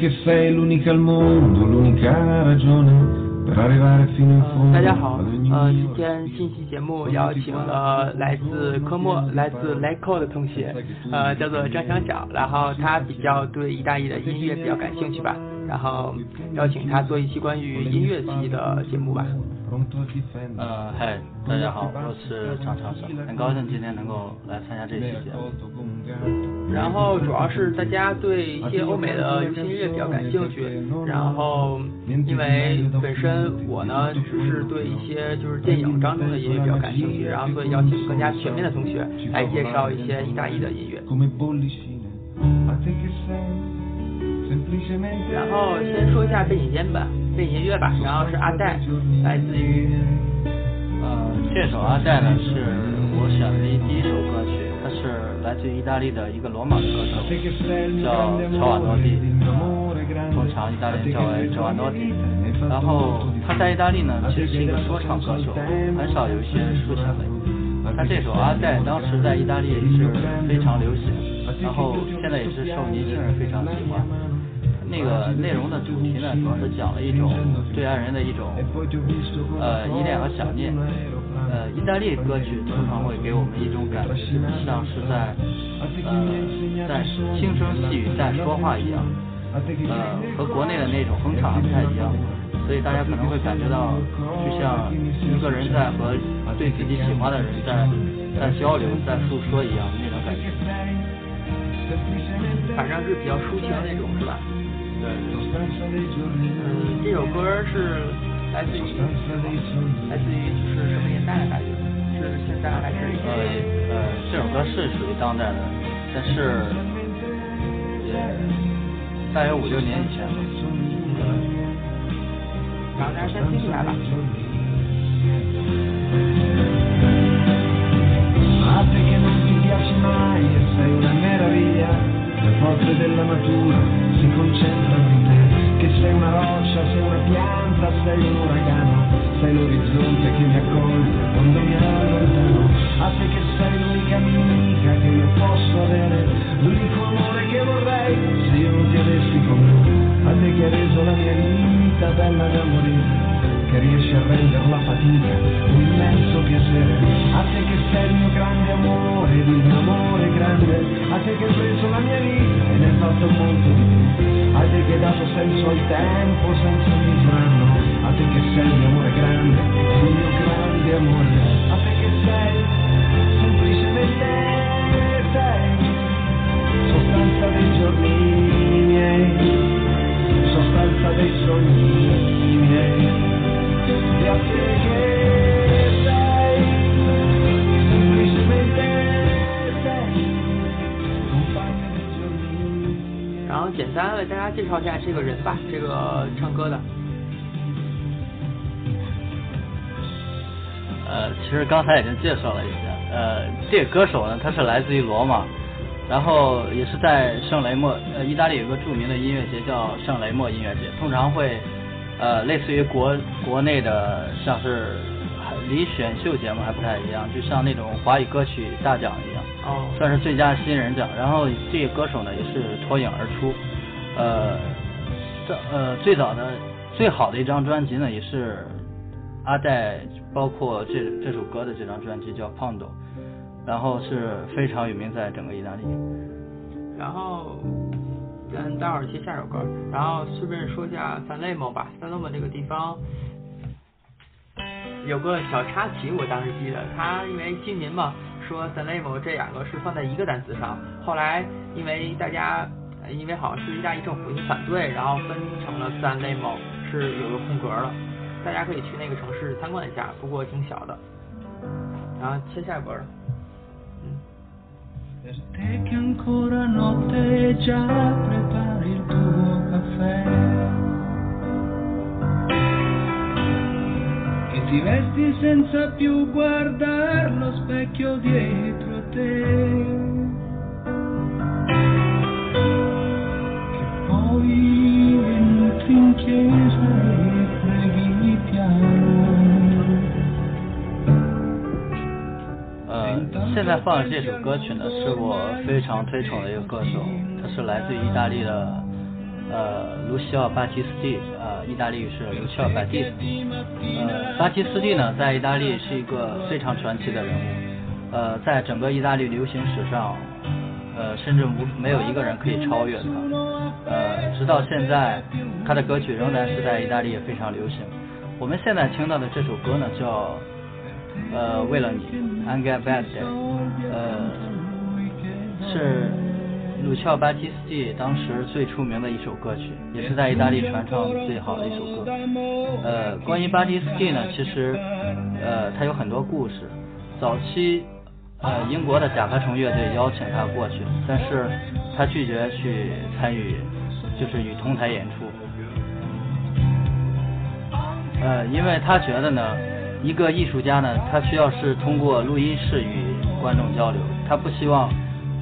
te che sei l'unica al mondo, l'unica ragione per arrivare fino in 呃，fondo 大家好呃，今天信息节目邀请了来自科莫、来自莱寇的同学，呃，叫做张小小，然后他比较对意大利的音乐比较感兴趣吧，然后邀请他做一期关于音乐系的节目吧。呃，嗨，大家好，我是张小小，很高兴今天能够来参加这期节目。然后主要是大家对一些欧美的流行音乐比较感兴趣，然后因为本身我呢只是对一些就是电影当中的音乐比较感兴趣，然后所以邀请更加全面的同学来介绍一些意大利的音乐。然后先说一下背景音吧，背景音乐吧，然后是阿黛，来自于呃，这首《阿黛》呢是我选的第一首歌曲，他是来自于意大利的一个罗马的歌手叫乔瓦诺蒂通常意大利叫为乔瓦诺蒂。然后他在意大利呢，其实是一个说唱歌手，很少有一些抒情类。他这首《阿黛》当时在意大利也是非常流行，然后现在也是受年轻人非常喜欢。那个内容的主题呢，主要是讲了一种对爱人的一种呃依恋和想念。呃，意大利歌曲通常会给我们一种感觉，像是在呃在轻声细语在说话一样，呃，和国内的那种哼唱还不太一样，所以大家可能会感觉到，就像一个人在和对自己喜欢的人在在交流、在诉说一样那种感觉。反正是比较抒情的那种，是吧？对。嗯，这首歌是来自于来自于就是什么年代的感觉？是现在还是以呃？呃，这首歌是属于当代的，但是也大约五六年以前吧。然后大家先听一下吧。A te che non ti piaci mai e sei una meraviglia, le forze della natura si concentrano in te, che sei una roccia, sei una pianta, sei un uragano, sei l'orizzonte che mi accoglie quando mi allontano, a te che sei l'unica amica che io posso avere, l'unico amore che vorrei se io non ti avessi con me, a te che hai reso la mia vita bella da morire che riesci a rendere la fatica un immenso piacere. A te che sei il mio grande amore, ed il mio amore grande, a te che hai preso la mia vita e ne hai fatto molto di più. A te che hai dato senso al tempo senza misuranno, a te che sei il mio amore grande, il mio grande amore. A te che sei semplicemente sei sostanza dei giorni miei, 家介绍一下这个人吧，这个唱歌的。呃，其实刚才已经介绍了一下，呃，这个歌手呢，他是来自于罗马，然后也是在圣雷莫，呃，意大利有个著名的音乐节叫圣雷莫音乐节，通常会，呃，类似于国国内的像是离选秀节目还不太一样，就像那种华语歌曲大奖一样，哦，算是最佳新人奖。然后这个歌手呢也是脱颖而出，呃，这呃最早的最好的一张专辑呢也是阿黛，包括这这首歌的这张专辑叫《胖豆》，然后是非常有名在整个意大利。然后咱待会儿接下首歌，然后顺便说一下三雷莫吧，三雷莫这个地方有个小插曲，我当时记得，他因为居民嘛说三雷莫这两个是放在一个单词上，后来因为大家因为好像是意大利政府一些反对，然后分成了三类嘛是有个空格的，大家可以去那个城市参观一下，不过挺小的。然后切下歌了，嗯。Per te che ancora notte già prepari il tuo caffè e ti vesti senza più guardar lo specchio dietro te 呃，现在放的这首歌曲呢，是我非常推崇的一个歌手，他是来自意大利的呃，卢西奥·巴提斯蒂，呃，意大利语是卢西奥·巴蒂。呃，巴提斯蒂呢，在意大利是一个非常传奇的人物，呃，在整个意大利流行史上，呃，甚至无没有一个人可以超越他。呃，直到现在，他的歌曲仍然是在意大利也非常流行。我们现在听到的这首歌呢，叫呃，为了你，Angel Bad Day，呃，是。鲁乔巴蒂斯蒂当时最出名的一首歌曲，也是在意大利传唱最好的一首歌。呃，关于巴蒂斯蒂呢，其实呃他有很多故事。早期呃英国的甲壳虫乐队邀请他过去，但是他拒绝去参与，就是与同台演出。呃，因为他觉得呢，一个艺术家呢，他需要是通过录音室与观众交流，他不希望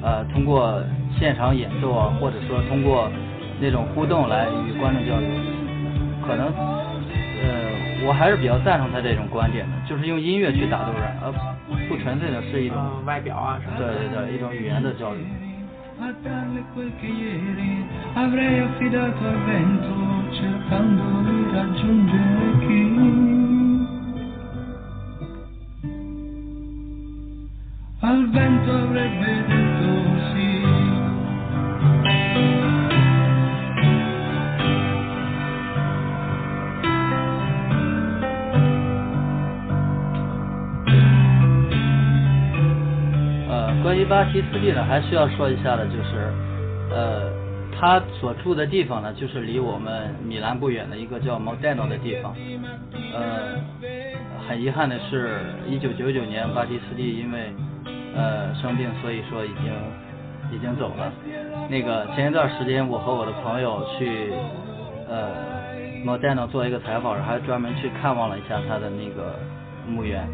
呃通过。现场演奏啊，或者说通过那种互动来与观众交流，可能，我还是比较赞成他这种观点的，就是用音乐去打动人，而不纯粹的是一种外表啊什么的。对对对，一种语言的交流。巴蒂斯蒂呢，还需要说一下的，就是，呃，他所住的地方呢，就是离我们米兰不远的一个叫 Modena 的地方。呃，很遗憾的是，一九九九年巴蒂斯蒂因为呃生病，所以说已经已经走了。那个前一段时间，我和我的朋友去呃 Modena 做一个采访，还专门去看望了一下他的那个墓园，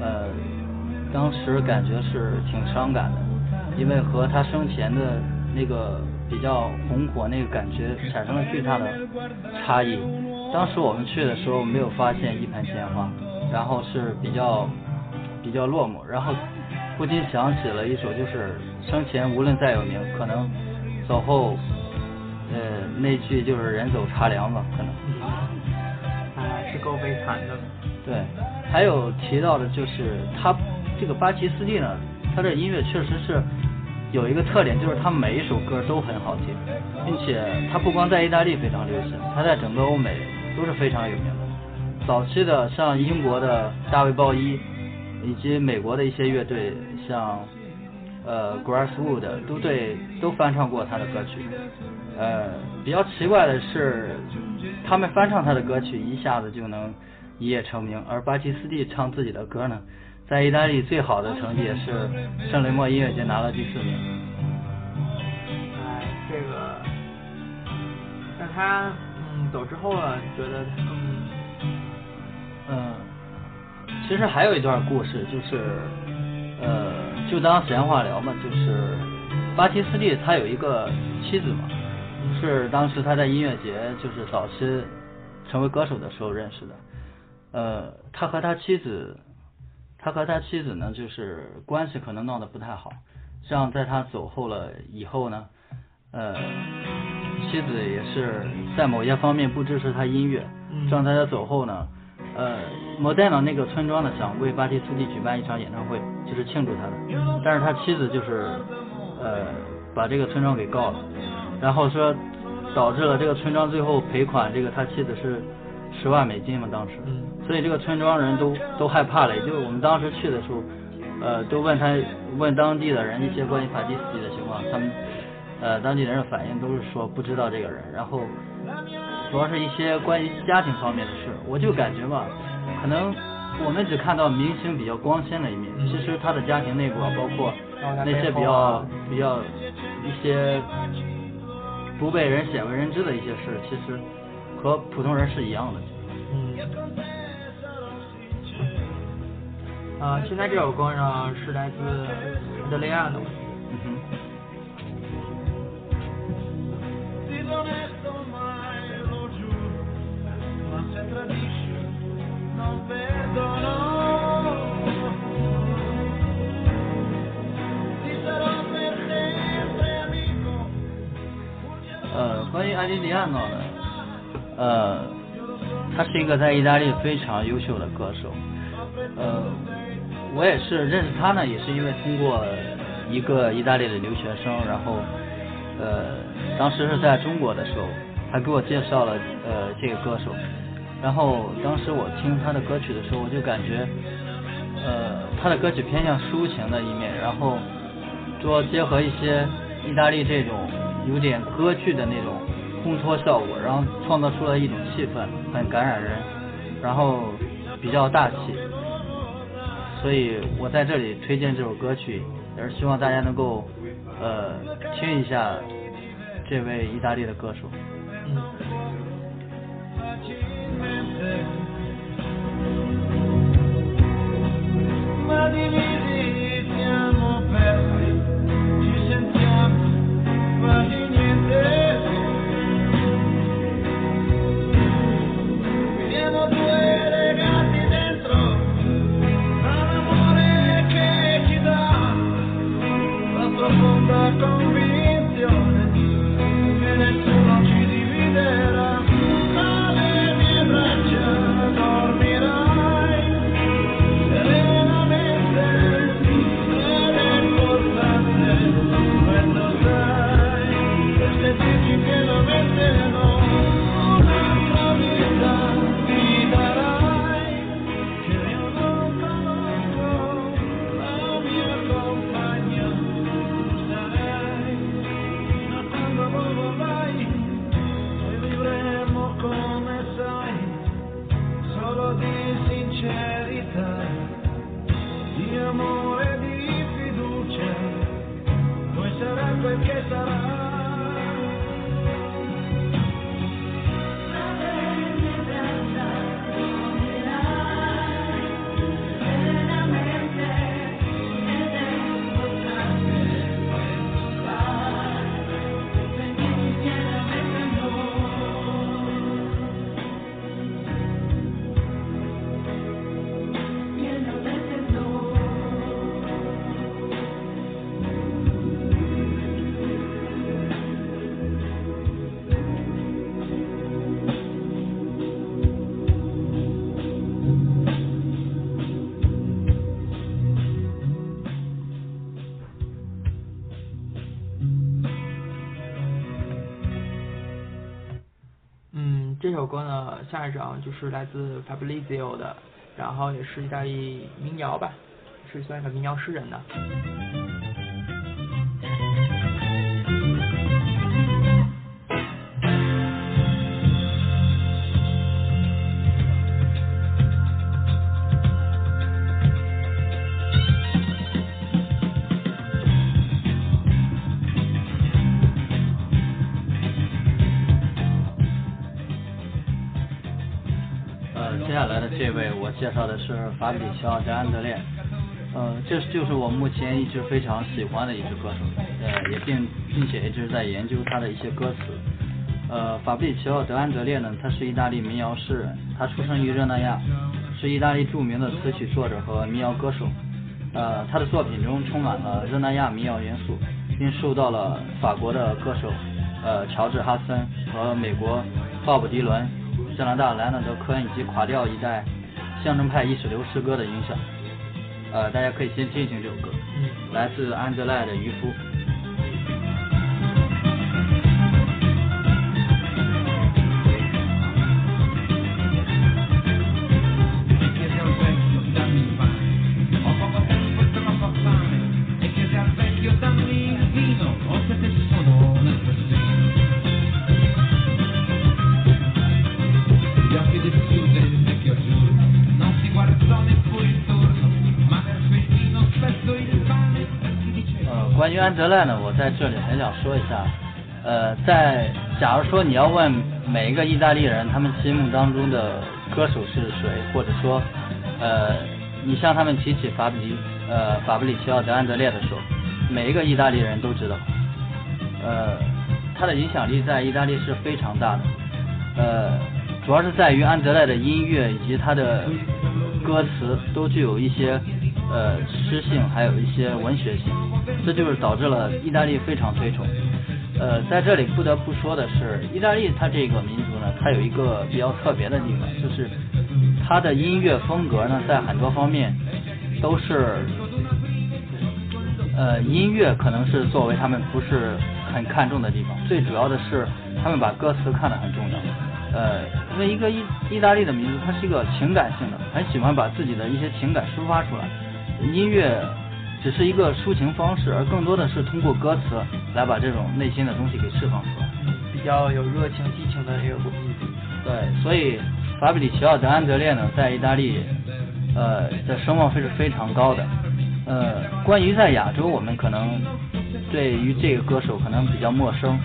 呃。当时感觉是挺伤感的，因为和他生前的那个比较红火那个感觉产生了巨大的差异。当时我们去的时候没有发现一盆鲜花，然后是比较比较落寞，然后不禁想起了一首，就是生前无论再有名，可能走后，呃，那句就是人走茶凉吧，可能。哎，是够悲惨的。对，还有提到的就是他。这个巴奇斯蒂呢，他的音乐确实是有一个特点，就是他每一首歌都很好听，并且他不光在意大利非常流行，他在整个欧美都是非常有名的。早期的像英国的大卫鲍伊，以及美国的一些乐队，像呃 Grasswood 都对都翻唱过他的歌曲。呃，比较奇怪的是，他们翻唱他的歌曲一下子就能一夜成名，而巴基斯蒂唱自己的歌呢？在意大利最好的成绩也是圣雷莫音乐节拿了第四名。哎，这个，那他嗯走之后了，你觉得嗯嗯，其实还有一段故事，就是呃，就当闲话聊嘛，就是巴提斯蒂他有一个妻子嘛，是当时他在音乐节就是早期成为歌手的时候认识的，呃，他和他妻子。他和他妻子呢，就是关系可能闹得不太好，这样在他走后了以后呢，呃，妻子也是在某些方面不支持他音乐，这样在他走后呢，呃，摩代呢那个村庄呢想为巴蒂斯蒂举办一场演唱会，就是庆祝他的，但是他妻子就是呃把这个村庄给告了，然后说导致了这个村庄最后赔款，这个他妻子是十万美金嘛当时。所以这个村庄人都都害怕了，也就是我们当时去的时候，呃，都问他问当地的人一些关于法蒂斯蒂的情况，他们呃当地人的反应都是说不知道这个人，然后主要是一些关于家庭方面的事，我就感觉吧，可能我们只看到明星比较光鲜的一面，其实他的家庭内部啊，包括那些比较比较一些不被人鲜为人知的一些事，其实和普通人是一样的。啊，现在这首歌呢是来自德雷亚的。呃，关于埃迪里亚诺呢，呃，他是一个在意大利非常优秀的歌手，呃，我也是认识他呢，也是因为通过一个意大利的留学生，然后呃，当时是在中国的时候，他给我介绍了呃这个歌手，然后当时我听他的歌曲的时候，我就感觉呃他的歌曲偏向抒情的一面，然后说结合一些意大利这种有点歌剧的那种烘托效果，然后创造出了一种气氛，很感染人，然后比较大气。所以我在这里推荐这首歌曲，也是希望大家能够呃听一下这位意大利的歌手。这首歌呢，下一张就是来自 Fabrizio 的，然后也是意大利民谣吧，是算一个民谣诗人的。介绍的是法比奇奥·德安德烈，呃，这就是我目前一直非常喜欢的一支歌手，呃，也并并且一直在研究他的一些歌词。呃，法比里乔·德安德烈呢，他是意大利民谣诗人，他出生于热那亚，是意大利著名的词曲作者和民谣歌手。呃，他的作品中充满了热那亚民谣元素，并受到了法国的歌手呃乔治·哈森和美国鲍勃·迪伦、加拿大莱纳德·科恩以及垮掉一代象征派意识流诗歌的影响。呃，大家可以先听一听这首歌，嗯，来自安德赖的《渔夫》。安德赖呢，我在这里很想说一下，呃，在假如说你要问每一个意大利人他们心目当中的歌手是谁，或者说，呃，你向他们提起法比呃法布里奇奥德安德烈的时候，每一个意大利人都知道，呃，他的影响力在意大利是非常大的，呃，主要是在于安德烈的音乐以及他的歌词都具有一些呃诗性，还有一些文学性，这就是导致了意大利非常推崇。呃，在这里不得不说的是，意大利它这个民族呢，它有一个比较特别的地方，就是它的音乐风格呢，在很多方面都是，呃，音乐可能是作为他们不是很看重的地方，最主要的是他们把歌词看得很重要。呃，因为一个意意大利的民族，它是一个情感性的，很喜欢把自己的一些情感抒发出来，音乐。只是一个抒情方式，而更多的是通过歌词来把这种内心的东西给释放出来，比较有热情激情的一个民族。对，所以法比里奇奥德安德烈呢，在意大利，呃，的声望是非常高的。呃，关于在亚洲，我们可能对于这个歌手可能比较陌生，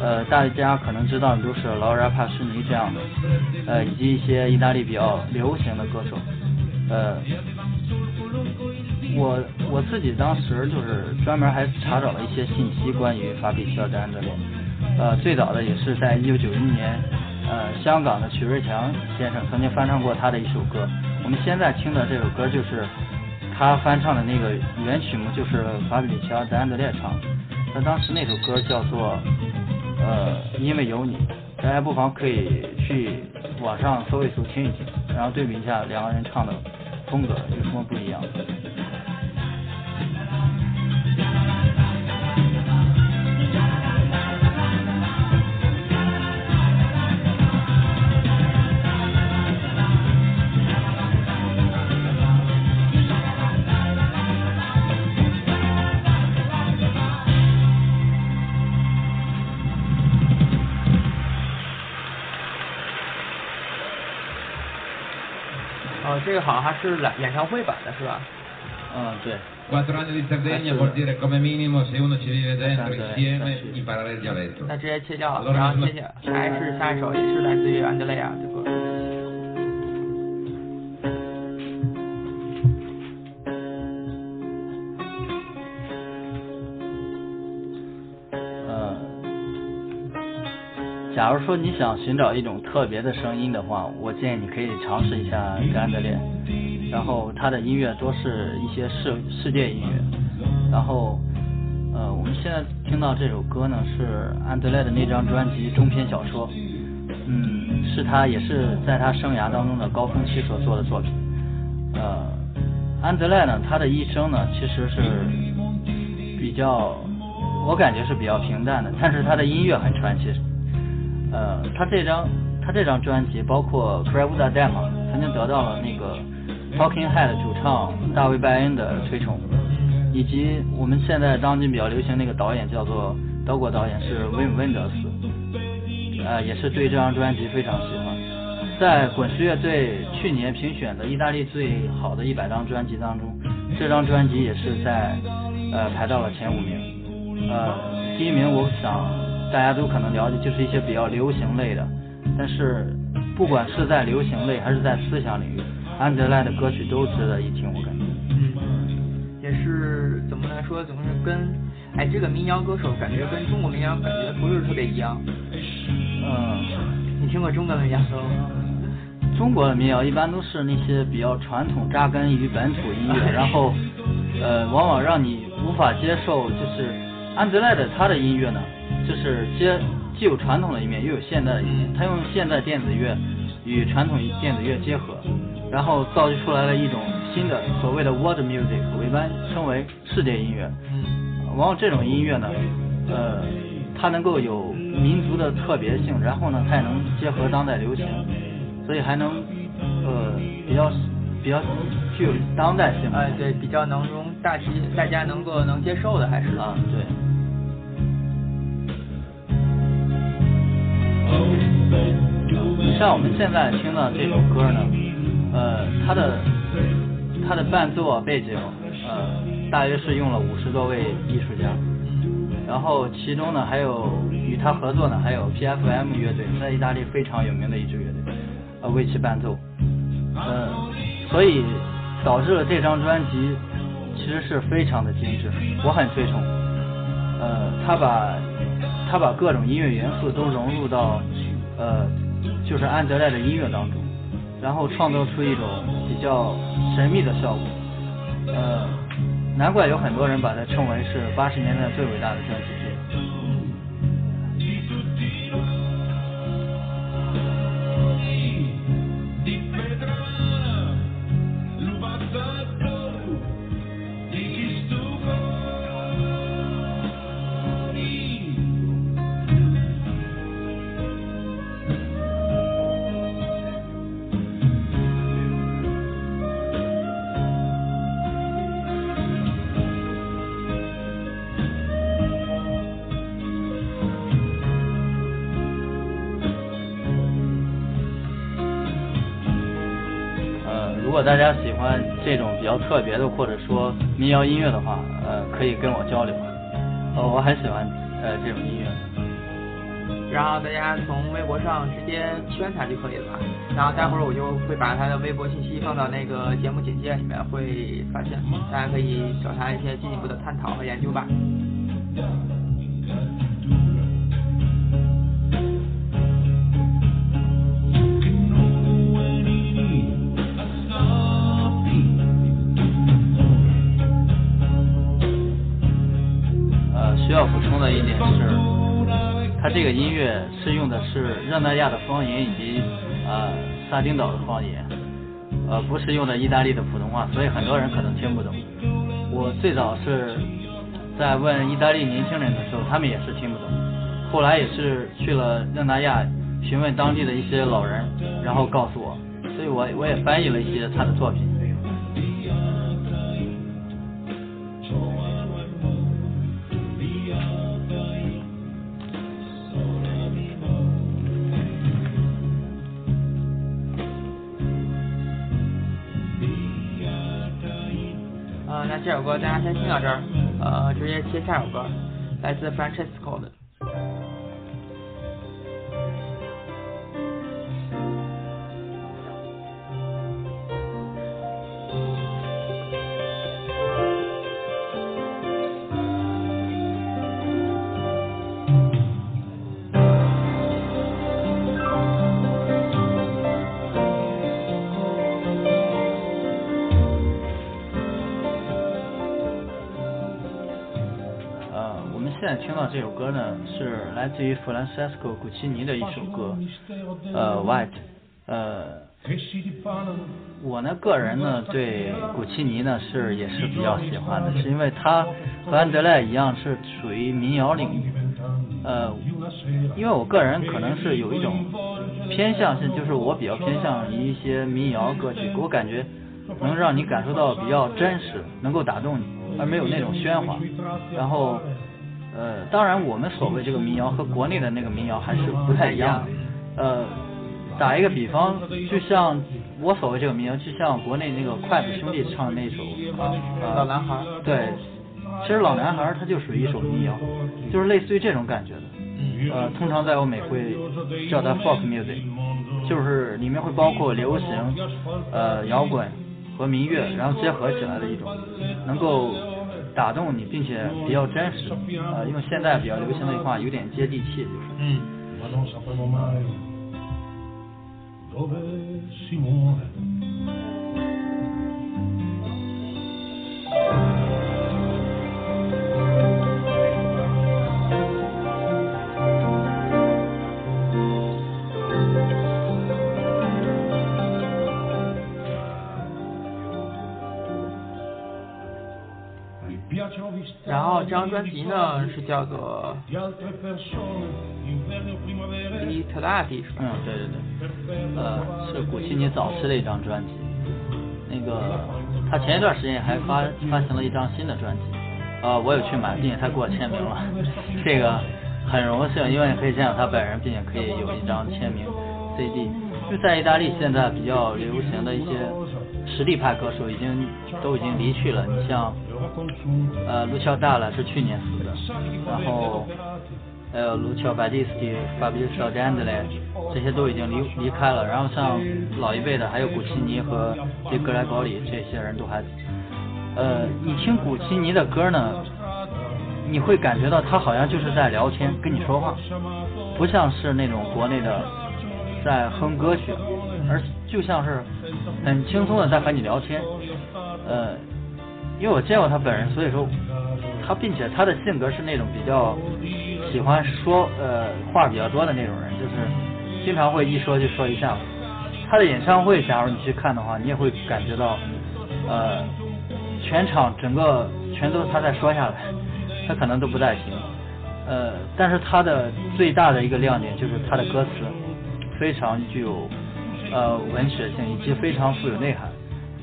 呃，大家可能知道的都是劳拉帕什尼这样的，呃，以及一些意大利比较流行的歌手，呃。我我自己当时就是专门还查找了一些信息关于法比乔·安德烈，呃，最早的也是在一九九一年，呃，香港的曲瑞强先生曾经翻唱过他的一首歌。我们现在听的这首歌就是他翻唱的那个原曲目，就是法比乔·安德烈唱。他当时那首歌叫做呃，因为有你，大家不妨可以去网上搜一搜听一听，然后对比一下两个人唱的风格有什么不一样。这个好像还是演演唱会版的是吧？嗯，对。那直接切掉，然后切掉，还是下一首，也是来自于安德烈亚的歌。假如说你想寻找一种特别的声音的话，我建议你可以尝试一下安德烈，然后他的音乐多是一些世世界音乐，然后呃我们现在听到这首歌呢是安德烈的那张专辑中篇小说，嗯是他也是在他生涯当中的高峰期所做的作品，呃安德烈呢他的一生呢其实是比较我感觉是比较平淡的，但是他的音乐很传奇。呃，他这张他这张专辑包括 c r a v u d a Demo 曾经得到了那个 Talking Head 主唱大卫拜恩的推崇，以及我们现在当今比较流行那个导演叫做德国导演是 Wim Wenders，呃，也是对这张专辑非常喜欢。在滚石乐队去年评选的意大利最好的一百张专辑当中，这张专辑也是在呃排到了前五名，呃，第一名我想。大家都可能了解，就是一些比较流行类的，但是不管是在流行类还是在思想领域，安德烈的歌曲都值得一听，我感觉。嗯，也是怎么来说，怎么是跟哎这个民谣歌手感觉跟中国民谣感觉不是特别一样。嗯，你听过中国的民谣吗？中国的民谣一般都是那些比较传统、扎根于本土音乐，然后呃，往往让你无法接受，就是安德烈的他的音乐呢。就是接既有传统的一面，又有现代的一面。他用现代电子乐与传统电子乐结合，然后造就出来了一种新的所谓的 world music，我一般称为世界音乐。嗯，往往这种音乐呢，呃，它能够有民族的特别性，然后呢，它也能结合当代流行，所以还能呃比较比较具有当代性。哎，对，比较能容大体大家能够能接受的，还是啊，对。像我们现在听到这首歌呢，呃，它的它的伴奏背景，呃，大约是用了五十多位艺术家，然后其中呢还有与他合作呢还有 PFM 乐队，在意大利非常有名的一支乐队，呃为其伴奏，呃，所以导致了这张专辑其实是非常的精致，我很推崇，呃，他把他把各种音乐元素都融入到呃。就是安德烈的音乐当中，然后创造出一种比较神秘的效果，呃，难怪有很多人把它称为是八十年代最伟大的专辑如果大家喜欢这种比较特别的或者说民谣音乐的话，呃，可以跟我交流。呃，我很喜欢呃这种音乐。然后大家从微博上直接圈他就可以了。然后待会儿我就会把他的微博信息放到那个节目简介里面，会发现，大家可以找他一些进一步的探讨和研究吧。是用的是热那亚的方言以及呃萨丁岛的方言，呃不是用的意大利的普通话，所以很多人可能听不懂。我最早是在问意大利年轻人的时候，他们也是听不懂，后来也是去了热那亚询问当地的一些老人，然后告诉我，所以我我也翻译了一些他的作品。这首歌大家先听到这儿，呃，直接切下首歌，来自 Francesco 的。听到这首歌呢，是来自于弗兰西斯科·古奇尼的一首歌，呃，White，呃，我呢个人呢对古奇尼呢是也是比较喜欢的，是因为他和安德烈一样是属于民谣领域，呃，因为我个人可能是有一种偏向性，就是我比较偏向于一些民谣歌曲，给我感觉能让你感受到比较真实，能够打动你，而没有那种喧哗。然后，呃，当然我们所谓这个民谣和国内的那个民谣还是不太一样的。呃，打一个比方，就像我所谓这个民谣，就像国内那个筷子兄弟唱的那首呃老男孩。对，其实老男孩他就属于一首民谣，就是类似于这种感觉的。嗯。呃，通常在欧美会叫它 folk music，就是里面会包括流行、呃摇滚和民乐，然后结合起来的一种，能够打动你，并且比较真实。呃，用现在比较流行的一句话，有点接地气，就是。张专辑呢是叫做 di altre persone, inverno, primavera,《伊特拉蒂》是吧？嗯，对对对，呃，是古希尼早期的一张专辑。那个他前一段时间还发发行了一张新的专辑，呃，我有去买，并且他给我签名了，这个很荣幸，因为可以见到他本人，并且可以有一张签名 CD。就在意大利现在比较流行的一些实力派歌手已经都已经离去了，你像呃卢乔大了是去年死的，然后。还有卢乔巴蒂斯蒂、法比小詹子嘞，这些都已经离离开了。然后像老一辈的，还有古奇尼和这格莱高里这些人都还，呃，你听古奇尼的歌呢，你会感觉到他好像就是在聊天跟你说话，不像是那种国内的在哼歌曲，而就像是很轻松的在和你聊天。呃，因为我见过他本人，所以说他并且他的性格是那种比较。喜欢说呃话比较多的那种人，就是经常会一说就说一下。他的演唱会，假如你去看的话，你也会感觉到，呃，全场整个全都是他在说下来，他可能都不带停。呃，但是他的最大的一个亮点就是他的歌词非常具有呃文学性，以及非常富有内涵，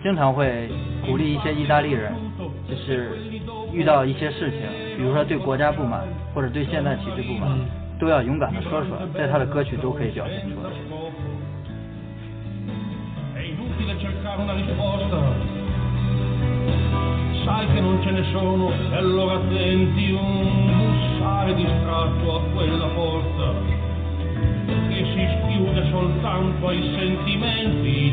经常会鼓励一些意大利人，就是遇到一些事情，比如说对国家不满。或者对现代体制不满，都要勇敢的说出来，在他的歌曲都可以表现出来。che si schiude soltanto ai sentimenti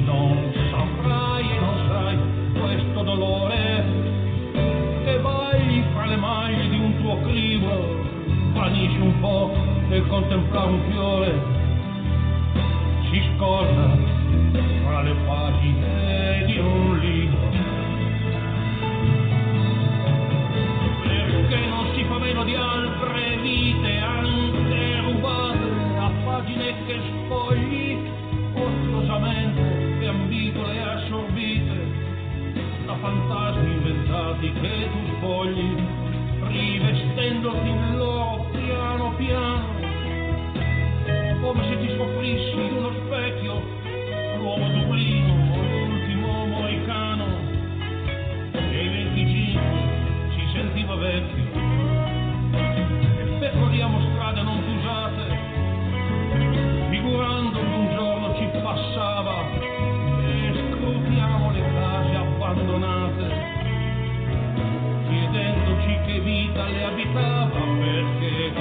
le abitava, perché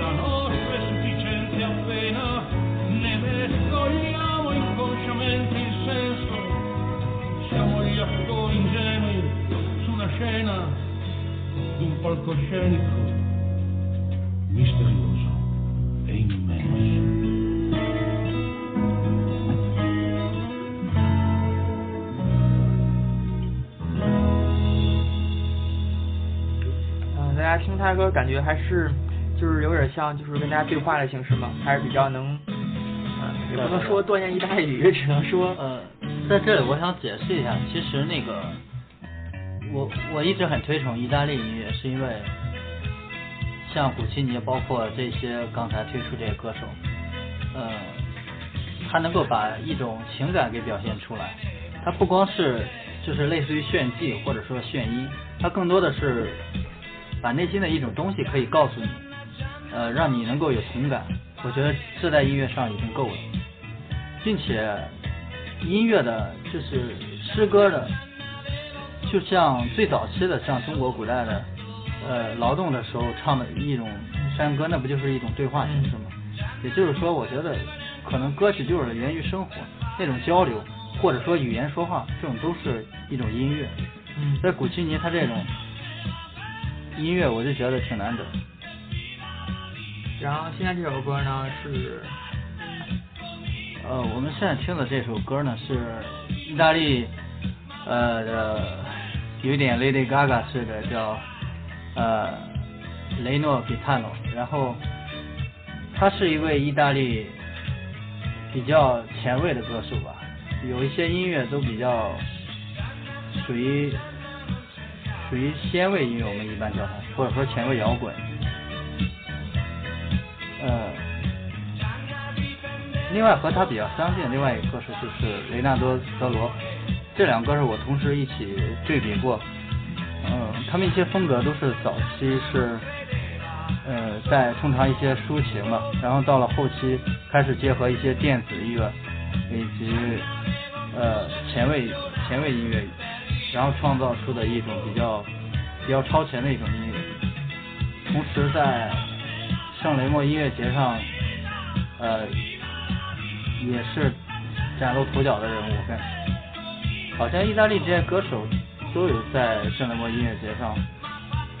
la nostra è sufficiente appena ne mescoliamo inconsciamente il senso. Siamo gli attori ingenui su una scena di un palcoscenico misterioso 他歌感觉还是就是有点像就是跟大家对话的形式嘛，还是比较能，嗯，也不能说锻炼意大利语，只能说呃，在这里我想解释一下，其实那个我我一直很推崇意大利音乐，是因为像古奇尼，包括这些刚才推出这些歌手，呃，他能够把一种情感给表现出来，他不光是就是类似于炫技或者说炫音，他更多的是把内心的一种东西可以告诉你，呃，让你能够有同感。我觉得这在音乐上已经够了，并且音乐的就是诗歌的，就像最早期的像中国古代的呃劳动的时候唱的一种山歌，那不就是一种对话形式吗？也就是说，我觉得可能歌曲就是源于生活那种交流，或者说语言说话，这种都是一种音乐。嗯在古奇尼他这种音乐，我就觉得挺难得。然后现在这首歌呢是呃，我们现在听的这首歌呢是意大利呃的有点 Lady Gaga 似的，叫呃雷诺比塔诺，然后他是一位意大利比较前卫的歌手吧，有一些音乐都比较属于属于先卫音乐，我们一般叫它，或者说前卫摇滚。呃，另外和他比较相近的另外一个歌手就是雷纳多·德罗，这两个歌手我同时一起对比过，嗯，他们一些风格都是早期是呃在通常一些抒情嘛，然后到了后期开始结合一些电子音乐以及呃前卫前卫音乐，然后创造出的一种比较比较超前的一种音乐，同时在圣雷莫音乐节上，呃，也是崭露头角的人物。跟好像意大利这些歌手都有在圣雷莫音乐节上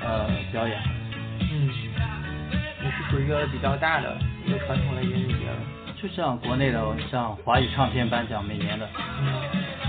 呃表演。嗯，也是属于一个比较大的一个传统的音乐节了。就像国内的像华语唱片颁奖每年的，嗯。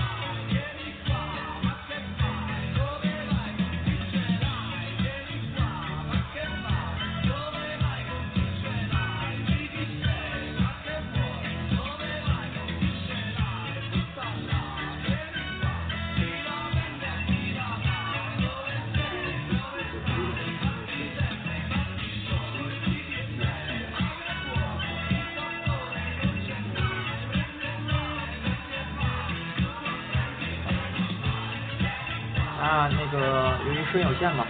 时春有限嘛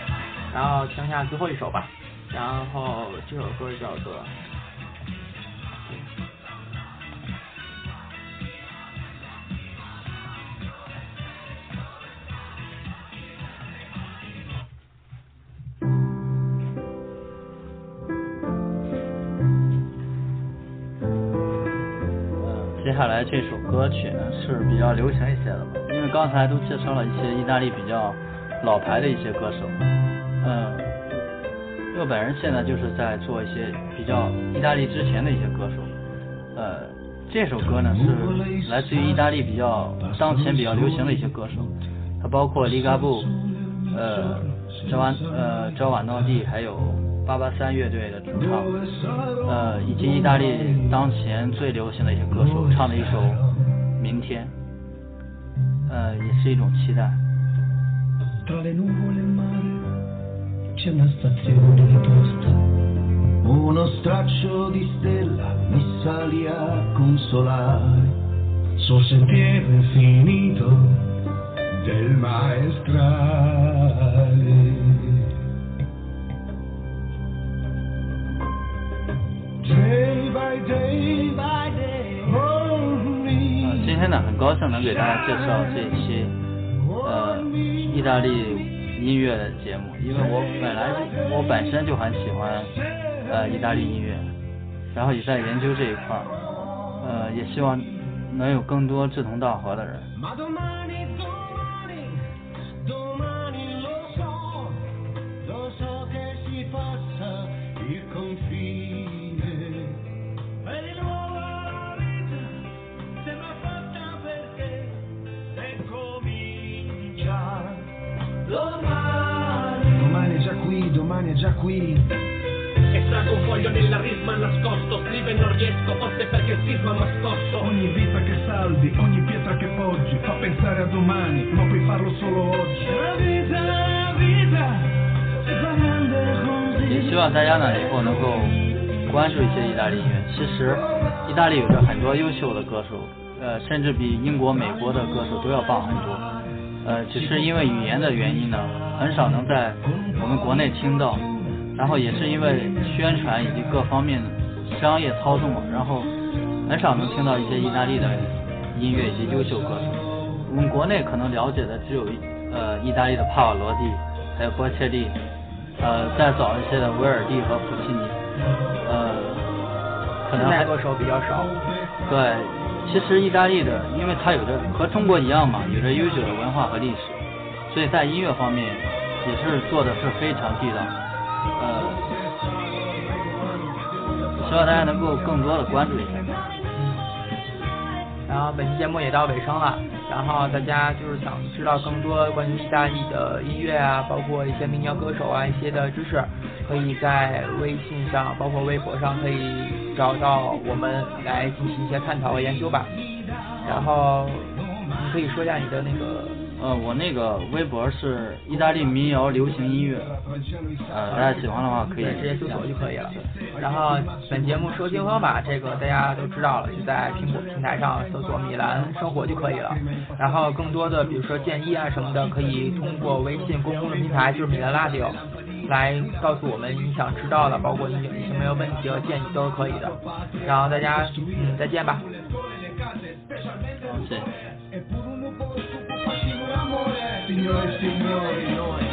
然后听一下最后一首吧然后这首歌叫做接下来这首歌曲呢是比较流行一些的因为刚才都介绍了一些意大利比较老牌的一些歌手，嗯，我本人现在就是在做一些比较意大利之前的一些歌手，呃，这首歌呢是来自于意大利比较当前比较流行的一些歌手，它包括利嘎布，呃，乔瓦呃乔瓦诺蒂，还有八八三乐队的主唱，呃，以及意大利当前最流行的一些歌手唱的一首《明天》，呃，也是一种期待。Tra le nuvole e il mare c'è una stazione di posta. Uno straccio di stella mi salì a consolare sul sentiero infinito del maestrale. Day by day by day, hold 呃， me. 今天呢，很高兴能给大家介绍这一期呃 意大利音乐的节目，因为我本来我本身就很喜欢呃意大利音乐，然后也在研究这一块，呃，也希望能有更多志同道合的人。Qui, domani è già qui. Estraggo un foglio nella risma nascosto Scrive non riesco, forse perché il sisma m'ha scosso Ogni vita che salvi, ogni pietra che poggi fa pensare a domani, ma puoi farlo solo oggi. La vita, la vita, si fa grande 也 così. 希望大家呢以后能够关注一些意大利音乐。其实，意大利有着很多优秀的歌手，呃，甚至比英国、美国的歌手都要棒很多。呃，只是因为语言的原因呢，很少能在我们国内听到。然后也是因为宣传以及各方面商业操纵嘛，然后很少能听到一些意大利的音乐以及优秀歌手。我们国内可能了解的只有呃意大利的帕瓦罗蒂，还有波切利，呃再早一些的维尔蒂和普契尼，呃可能还歌手比较少。对，其实意大利的，因为它有着和中国一样嘛，有着悠久的文化和历史，所以在音乐方面也是做的是非常地道。呃，希望大家能够更多的关注一下。然后本期节目也到尾声了，然后大家就是想知道更多关于意大利的音乐啊，包括一些民谣歌手啊一些的知识，可以在微信上，包括微博上可以找到我们来进行一些探讨和研究吧。然后你可以说一下你的那个呃，我那个微博是意大利民谣流行音乐，呃，大家喜欢的话可以直接搜索就可以了。然后本节目收听方法，这个大家都知道了，就在苹果平台上搜索“米兰生活”就可以了。然后更多的，比如说建议啊什么的，可以通过微信公共的平台，就是米兰 Radio，来告诉我们你想知道的，包括你有什么问题和建议都是可以的。然后大家嗯再见吧。好，